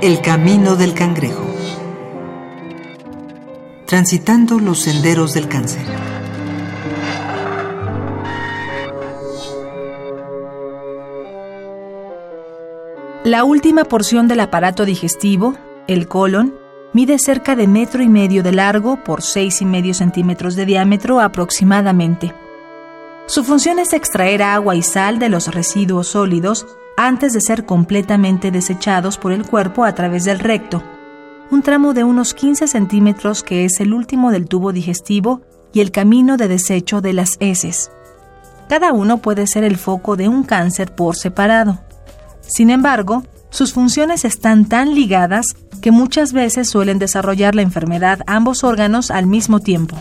El camino del cangrejo. Transitando los senderos del cáncer. La última porción del aparato digestivo, el colon, mide cerca de metro y medio de largo por seis y medio centímetros de diámetro aproximadamente. Su función es extraer agua y sal de los residuos sólidos antes de ser completamente desechados por el cuerpo a través del recto, un tramo de unos 15 centímetros que es el último del tubo digestivo y el camino de desecho de las heces. Cada uno puede ser el foco de un cáncer por separado. Sin embargo, sus funciones están tan ligadas que muchas veces suelen desarrollar la enfermedad ambos órganos al mismo tiempo.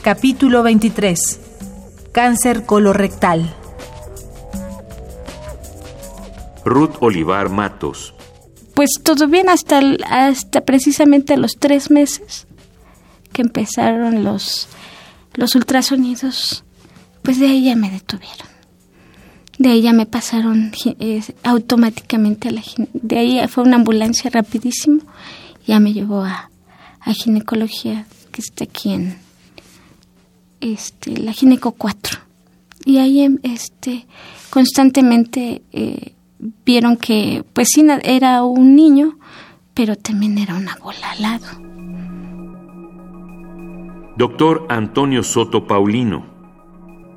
Capítulo 23. Cáncer colorectal. Ruth Olivar Matos. Pues todo bien hasta, hasta precisamente los tres meses que empezaron los, los ultrasonidos. Pues de ahí ya me detuvieron. De ahí ya me pasaron eh, automáticamente a la De ahí fue una ambulancia rapidísimo. Ya me llevó a, a ginecología, que está aquí en este, la gineco 4. Y ahí em, este, constantemente eh, vieron que, pues sí, era un niño, pero también era una bola al lado. Doctor Antonio Soto Paulino.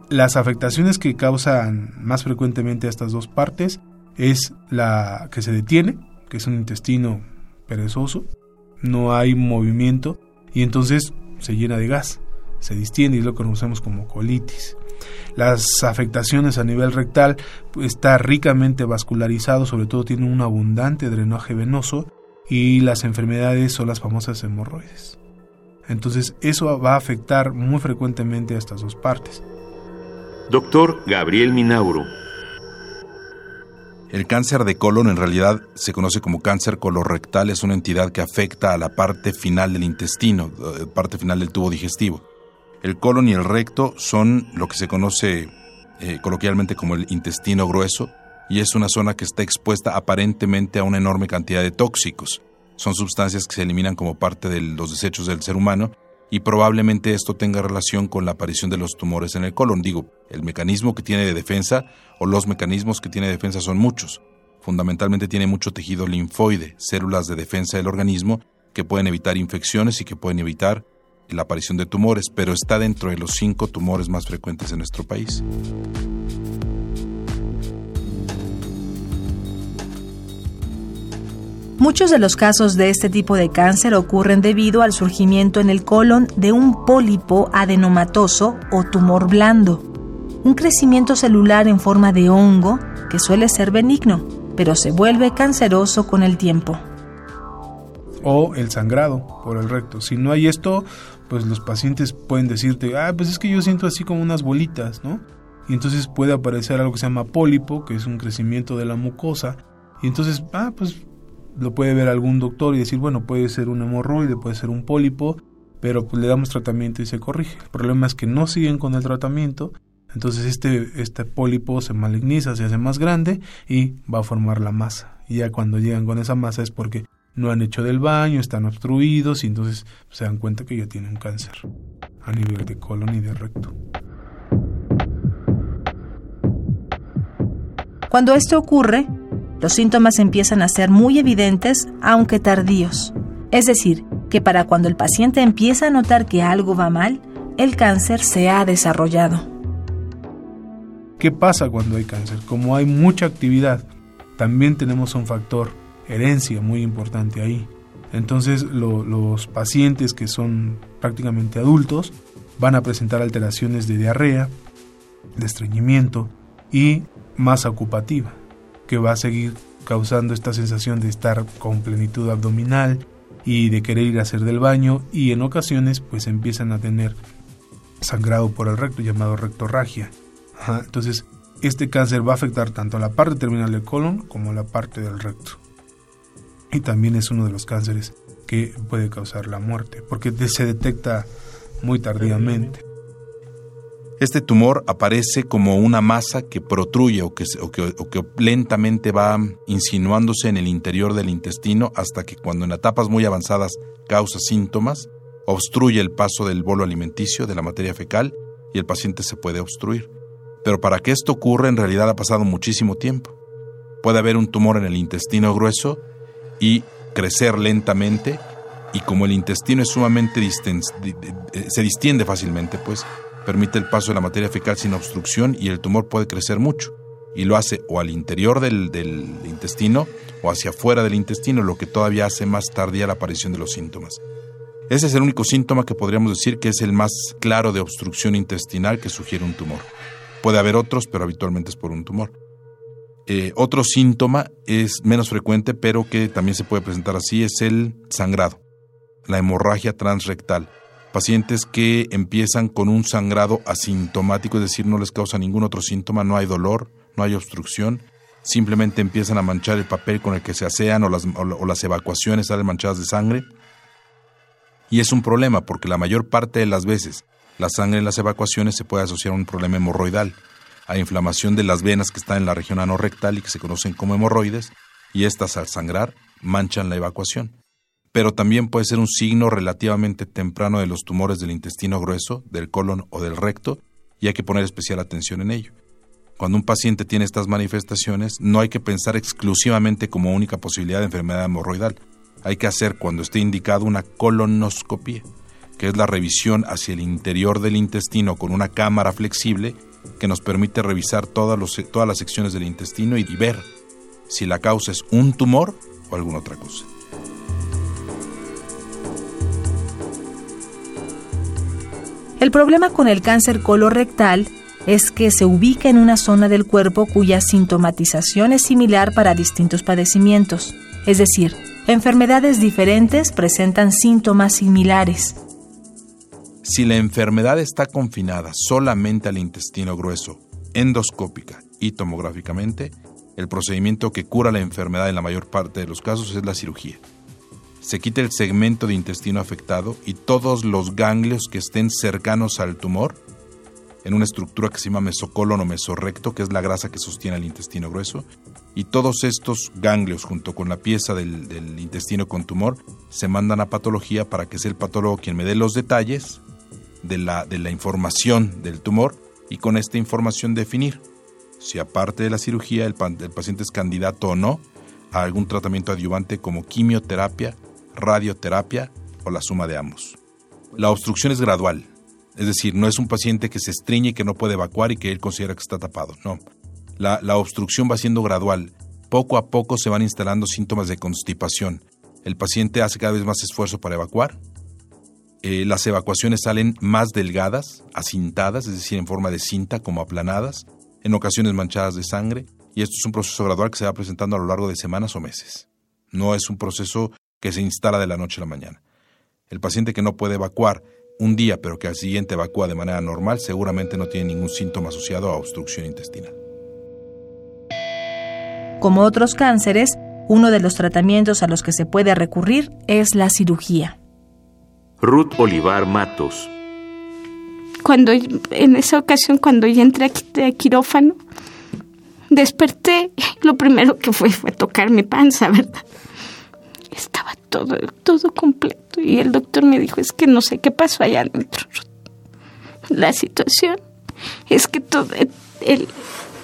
Las afectaciones que causan más frecuentemente a estas dos partes es la que se detiene, que es un intestino perezoso, no hay movimiento y entonces se llena de gas, se distiende y lo conocemos como colitis. Las afectaciones a nivel rectal pues, está ricamente vascularizado, sobre todo tiene un abundante drenaje venoso y las enfermedades son las famosas hemorroides. Entonces eso va a afectar muy frecuentemente a estas dos partes. Doctor Gabriel Minauro. El cáncer de colon en realidad se conoce como cáncer colorectal, es una entidad que afecta a la parte final del intestino, eh, parte final del tubo digestivo. El colon y el recto son lo que se conoce eh, coloquialmente como el intestino grueso y es una zona que está expuesta aparentemente a una enorme cantidad de tóxicos. Son sustancias que se eliminan como parte de los desechos del ser humano y probablemente esto tenga relación con la aparición de los tumores en el colon. Digo, el mecanismo que tiene de defensa o los mecanismos que tiene de defensa son muchos. Fundamentalmente tiene mucho tejido linfoide, células de defensa del organismo que pueden evitar infecciones y que pueden evitar la aparición de tumores, pero está dentro de los cinco tumores más frecuentes en nuestro país. Muchos de los casos de este tipo de cáncer ocurren debido al surgimiento en el colon de un pólipo adenomatoso o tumor blando, un crecimiento celular en forma de hongo que suele ser benigno, pero se vuelve canceroso con el tiempo. O el sangrado por el recto. Si no hay esto, pues los pacientes pueden decirte, ah, pues es que yo siento así como unas bolitas, ¿no? Y entonces puede aparecer algo que se llama pólipo, que es un crecimiento de la mucosa. Y entonces, ah, pues lo puede ver algún doctor y decir, bueno, puede ser un hemorroide, puede ser un pólipo, pero pues le damos tratamiento y se corrige. El problema es que no siguen con el tratamiento, entonces este, este pólipo se maligniza, se hace más grande y va a formar la masa. Y ya cuando llegan con esa masa es porque no han hecho del baño, están obstruidos y entonces se dan cuenta que ya tienen cáncer a nivel de colon y de recto. Cuando esto ocurre, los síntomas empiezan a ser muy evidentes, aunque tardíos. Es decir, que para cuando el paciente empieza a notar que algo va mal, el cáncer se ha desarrollado. ¿Qué pasa cuando hay cáncer? Como hay mucha actividad, también tenemos un factor herencia muy importante ahí. Entonces los pacientes que son prácticamente adultos van a presentar alteraciones de diarrea, de estreñimiento y masa ocupativa, que va a seguir causando esta sensación de estar con plenitud abdominal y de querer ir a hacer del baño y en ocasiones pues empiezan a tener sangrado por el recto llamado rectorragia. Entonces este cáncer va a afectar tanto a la parte terminal del colon como a la parte del recto y también es uno de los cánceres que puede causar la muerte, porque se detecta muy tardíamente. Este tumor aparece como una masa que protruye o que, o que, lentamente va insinuándose en el interior del intestino hasta que cuando en etapas muy avanzadas causa síntomas, obstruye el paso del bolo alimenticio, de la materia fecal, y el paciente se puede obstruir. Pero para que esto ocurra en realidad ha pasado muchísimo tiempo. Puede haber un tumor en el intestino grueso y crecer lentamente y como el intestino es sumamente se distiende fácilmente, pues permite el paso de la materia fecal sin obstrucción y el tumor puede crecer mucho. Y lo hace o al interior del, del intestino o hacia afuera del intestino, lo que todavía hace más tardía la aparición de los síntomas. Ese es el único síntoma que podríamos decir que es el más claro de obstrucción intestinal que sugiere un tumor. Puede haber otros, pero habitualmente es por un tumor. Eh, otro síntoma es menos frecuente, pero que también se puede presentar así, es el sangrado, la hemorragia transrectal. Pacientes que empiezan con un sangrado asintomático, es decir, no les causa ningún otro síntoma, no hay dolor, no hay obstrucción, simplemente empiezan a manchar el papel con el que se asean o las, o las evacuaciones salen manchadas de sangre. Y es un problema porque la mayor parte de las veces la sangre en las evacuaciones se puede asociar a un problema hemorroidal a inflamación de las venas que están en la región anorrectal y que se conocen como hemorroides, y estas al sangrar manchan la evacuación. Pero también puede ser un signo relativamente temprano de los tumores del intestino grueso, del colon o del recto, y hay que poner especial atención en ello. Cuando un paciente tiene estas manifestaciones, no hay que pensar exclusivamente como única posibilidad de enfermedad hemorroidal. Hay que hacer, cuando esté indicado, una colonoscopia, que es la revisión hacia el interior del intestino con una cámara flexible que nos permite revisar todas, todas las secciones del intestino y, ver si la causa es un tumor o alguna otra cosa. El problema con el cáncer colorectal es que se ubica en una zona del cuerpo cuya sintomatización es similar para distintos padecimientos, es decir, enfermedades diferentes presentan síntomas similares. Si la enfermedad está confinada solamente al intestino grueso, endoscópica y tomográficamente, el procedimiento que cura la enfermedad en la mayor parte de los casos es la cirugía. Se quita el segmento de intestino afectado y todos los ganglios que estén cercanos al tumor, en una estructura que se llama mesocolon o mesorrecto, que es la grasa que sostiene el intestino grueso, y todos estos ganglios junto con la pieza del intestino con tumor se mandan a patología para que sea el patólogo quien me dé los detalles de la, de la información del tumor y con esta información definir si aparte de la cirugía el, el paciente es candidato o no a algún tratamiento adyuvante como quimioterapia, radioterapia o la suma de ambos. La obstrucción es gradual, es decir, no es un paciente que se estriñe y que no puede evacuar y que él considera que está tapado, no. La, la obstrucción va siendo gradual, poco a poco se van instalando síntomas de constipación. El paciente hace cada vez más esfuerzo para evacuar, eh, las evacuaciones salen más delgadas, acintadas, es decir, en forma de cinta, como aplanadas, en ocasiones manchadas de sangre, y esto es un proceso gradual que se va presentando a lo largo de semanas o meses. No es un proceso que se instala de la noche a la mañana. El paciente que no puede evacuar un día, pero que al siguiente evacúa de manera normal, seguramente no tiene ningún síntoma asociado a obstrucción intestinal. Como otros cánceres, uno de los tratamientos a los que se puede recurrir es la cirugía. Ruth Olivar Matos. Cuando en esa ocasión cuando ya entré a quirófano, desperté, lo primero que fue fue tocar mi panza, ¿verdad? Estaba todo, todo completo y el doctor me dijo, es que no sé qué pasó allá adentro. La situación es que todo el,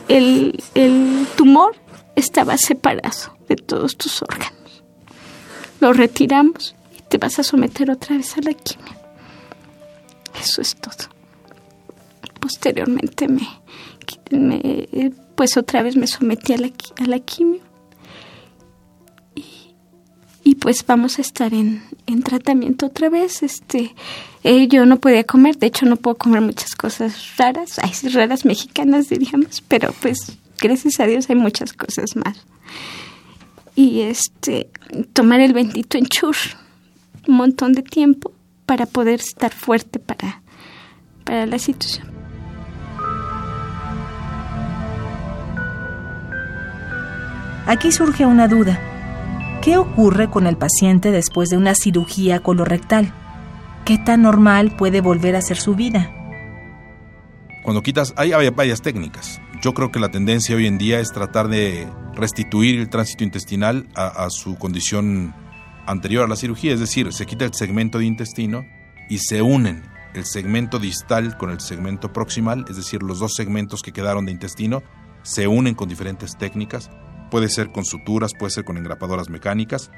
el, el tumor estaba separado de todos tus órganos. Lo retiramos te vas a someter otra vez a la quimio. Eso es todo. Posteriormente me, pues otra vez me sometí a la, a quimio. Y, pues vamos a estar en, en tratamiento otra vez. Este, eh, yo no podía comer, de hecho no puedo comer muchas cosas raras, hay raras mexicanas diríamos, pero pues gracias a Dios hay muchas cosas más. Y este, tomar el bendito enchur un montón de tiempo para poder estar fuerte para, para la situación. Aquí surge una duda. ¿Qué ocurre con el paciente después de una cirugía colorectal? ¿Qué tan normal puede volver a ser su vida? Cuando quitas, hay, varias técnicas. Yo creo que la tendencia hoy en día es tratar de restituir el tránsito intestinal a, su condición anterior a la cirugía, es decir, se quita el segmento de intestino y se unen el segmento distal con el segmento proximal, es decir, los dos segmentos que quedaron de intestino, se unen con diferentes técnicas, puede ser con suturas, puede ser con engrapadoras mecánicas.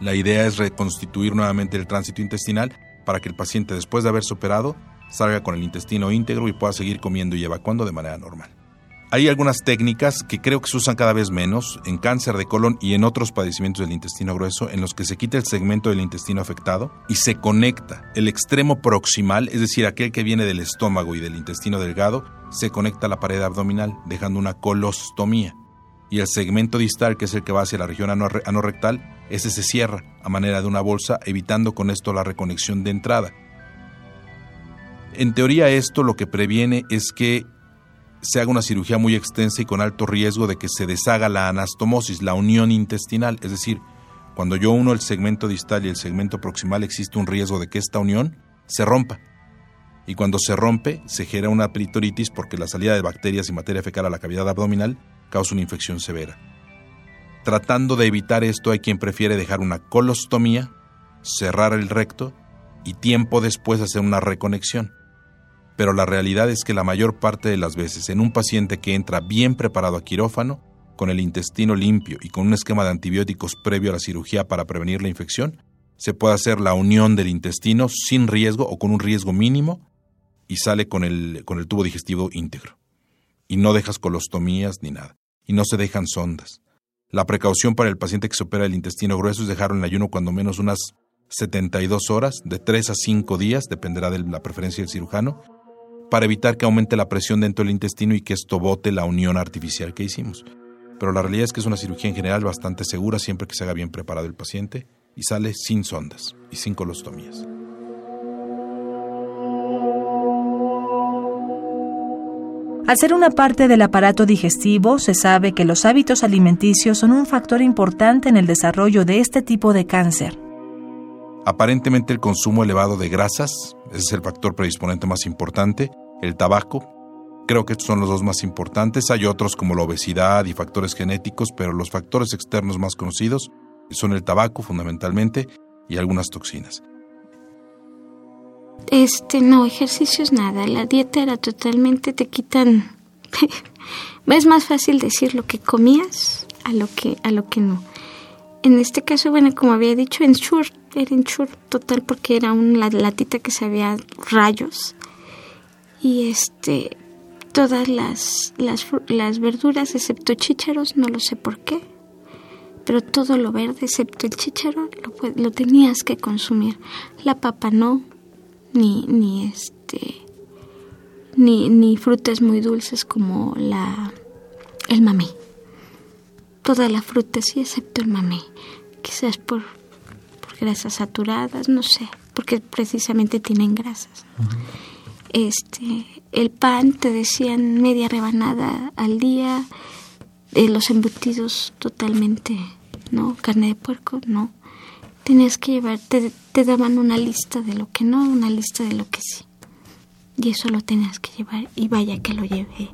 La idea es reconstituir nuevamente el tránsito intestinal para que el paciente después de haberse operado salga con el intestino íntegro y pueda seguir comiendo y evacuando de manera normal. Hay algunas técnicas que creo que se usan cada vez menos en cáncer de colon y en otros padecimientos del intestino grueso en los que se quita el segmento del intestino afectado y se conecta el extremo proximal, es decir, aquel que viene del estómago y del intestino delgado, se conecta a la pared abdominal, dejando una colostomía. Y el segmento distal, que es el que va hacia la región anorrectal, ese se cierra a manera de una bolsa, evitando con esto la reconexión de entrada. En teoría esto lo que previene es que se haga una cirugía muy extensa y con alto riesgo de que se deshaga la anastomosis, la unión intestinal, es decir, cuando yo uno el segmento distal y el segmento proximal existe un riesgo de que esta unión se rompa. Y cuando se rompe, se genera una peritoritis porque la salida de bacterias y materia fecal a la cavidad abdominal causa una infección severa. Tratando de evitar esto, hay quien prefiere dejar una colostomía, cerrar el recto y tiempo después hacer una reconexión pero la realidad es que la mayor parte de las veces en un paciente que entra bien preparado a quirófano, con el intestino limpio y con un esquema de antibióticos previo a la cirugía para prevenir la infección, se puede hacer la unión del intestino sin riesgo o con un riesgo mínimo y sale con el, con el tubo digestivo íntegro. Y no dejas colostomías ni nada. Y no se dejan sondas. La precaución para el paciente que se opera el intestino grueso es dejarlo en ayuno cuando menos unas 72 horas, de 3 a 5 días, dependerá de la preferencia del cirujano, para evitar que aumente la presión dentro del intestino y que esto bote la unión artificial que hicimos. Pero la realidad es que es una cirugía en general bastante segura siempre que se haga bien preparado el paciente y sale sin sondas y sin colostomías. Al ser una parte del aparato digestivo, se sabe que los hábitos alimenticios son un factor importante en el desarrollo de este tipo de cáncer. Aparentemente el consumo elevado de grasas, ese es el factor predisponente más importante, el tabaco, creo que estos son los dos más importantes, hay otros como la obesidad y factores genéticos, pero los factores externos más conocidos son el tabaco fundamentalmente y algunas toxinas. Este, no, ejercicios nada, la dieta era totalmente, te quitan, es más fácil decir lo que comías a lo que, a lo que no. En este caso, bueno, como había dicho, en Shure era en total porque era una latita que sabía rayos. Y este, todas las, las, verduras, excepto chícharos, no lo sé por qué, pero todo lo verde, excepto el chícharo, lo, tenías que consumir. La papa no, ni, ni este, ni, ni frutas muy dulces como la, el mamé. Toda la fruta sí, excepto el mamé. Quizás por grasas saturadas, no sé, porque precisamente tienen grasas. Este, el pan te decían media rebanada al día, eh, los embutidos totalmente, ¿no? Carne de puerco, no. Tenías que llevar, te, te daban una lista de lo que no, una lista de lo que sí. Y eso lo tenías que llevar y vaya que lo llevé.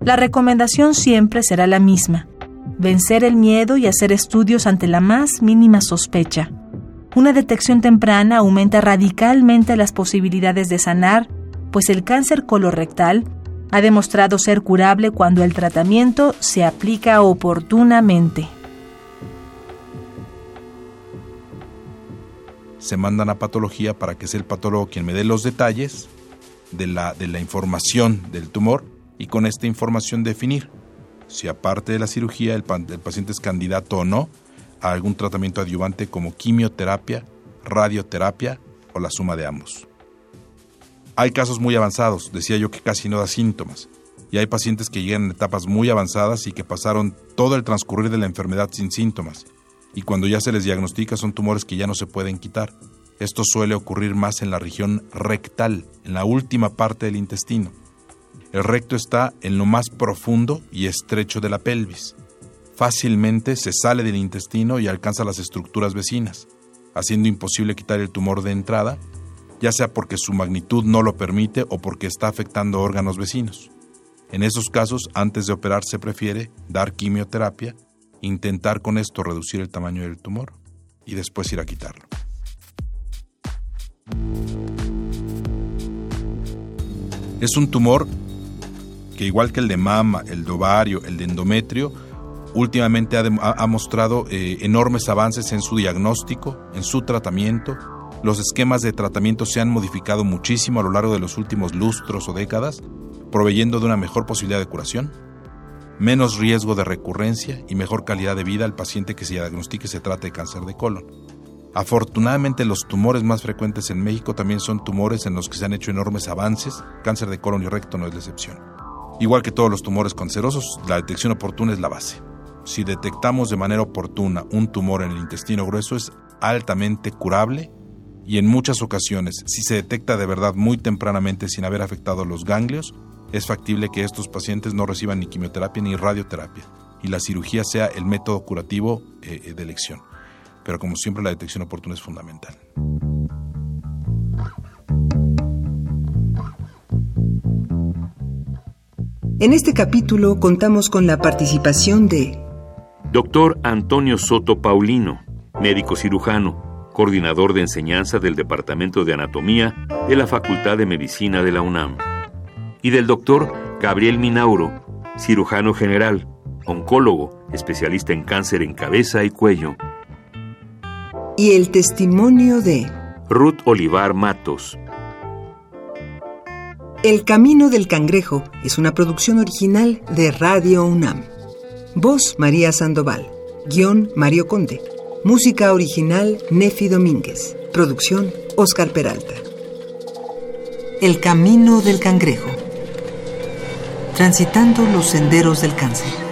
La recomendación siempre será la misma vencer el miedo y hacer estudios ante la más mínima sospecha. Una detección temprana aumenta radicalmente las posibilidades de sanar, pues el cáncer colorectal ha demostrado ser curable cuando el tratamiento se aplica oportunamente. Se mandan a patología para que sea el patólogo quien me dé los detalles de la, de la información del tumor y con esta información definir si aparte de la cirugía el, paciente es candidato o no a algún tratamiento adyuvante como quimioterapia, radioterapia o la suma de ambos. Hay casos muy avanzados, decía yo que casi no da síntomas, y hay pacientes que llegan en etapas muy avanzadas y que pasaron todo el transcurrir de la enfermedad sin síntomas, y cuando ya se les diagnostica son tumores que ya no se pueden quitar. Esto suele ocurrir más en la región rectal, en la última parte del intestino. El recto está en lo más profundo y estrecho de la pelvis. Fácilmente se sale del intestino y alcanza las estructuras vecinas, haciendo imposible quitar el tumor de entrada ya sea porque su magnitud no lo permite o porque está afectando órganos vecinos. En esos casos, antes de operar se prefiere dar quimioterapia, intentar con esto reducir el tamaño del tumor y después ir a quitarlo. Es un tumor que igual que el de mama, el de ovario, el de endometrio, últimamente ha, mostrado eh, enormes avances en su diagnóstico, en su tratamiento. Los esquemas de tratamiento se han modificado muchísimo a lo largo de los últimos lustros o décadas, proveyendo de una mejor posibilidad de curación, menos riesgo de recurrencia y mejor calidad de vida al paciente que se diagnostique se trate de cáncer de colon. Afortunadamente los tumores más frecuentes en México también son tumores en los que se han hecho enormes avances, cáncer de colon y recto no es la excepción. Igual que todos los tumores cancerosos, la detección oportuna es la base. Si detectamos de manera oportuna un tumor en el intestino grueso es altamente curable y en muchas ocasiones, si se detecta de verdad muy tempranamente sin haber afectado los ganglios, es factible que estos pacientes no reciban ni quimioterapia ni radioterapia y la cirugía sea el método curativo eh, eh, de elección. Pero como siempre la detección oportuna es fundamental. En este capítulo contamos con la participación de Doctor Antonio Soto Paulino, médico cirujano, coordinador de enseñanza del Departamento de Anatomía de la Facultad de Medicina de la UNAM. Y del doctor Gabriel Minauro, cirujano general, oncólogo, especialista en cáncer en cabeza y cuello. Y el testimonio de Ruth Olivar Matos, el Camino del Cangrejo es una producción original de Radio UNAM. Voz María Sandoval. Guión Mario Conde. Música original Nefi Domínguez. Producción Oscar Peralta. El Camino del Cangrejo. Transitando los senderos del cáncer.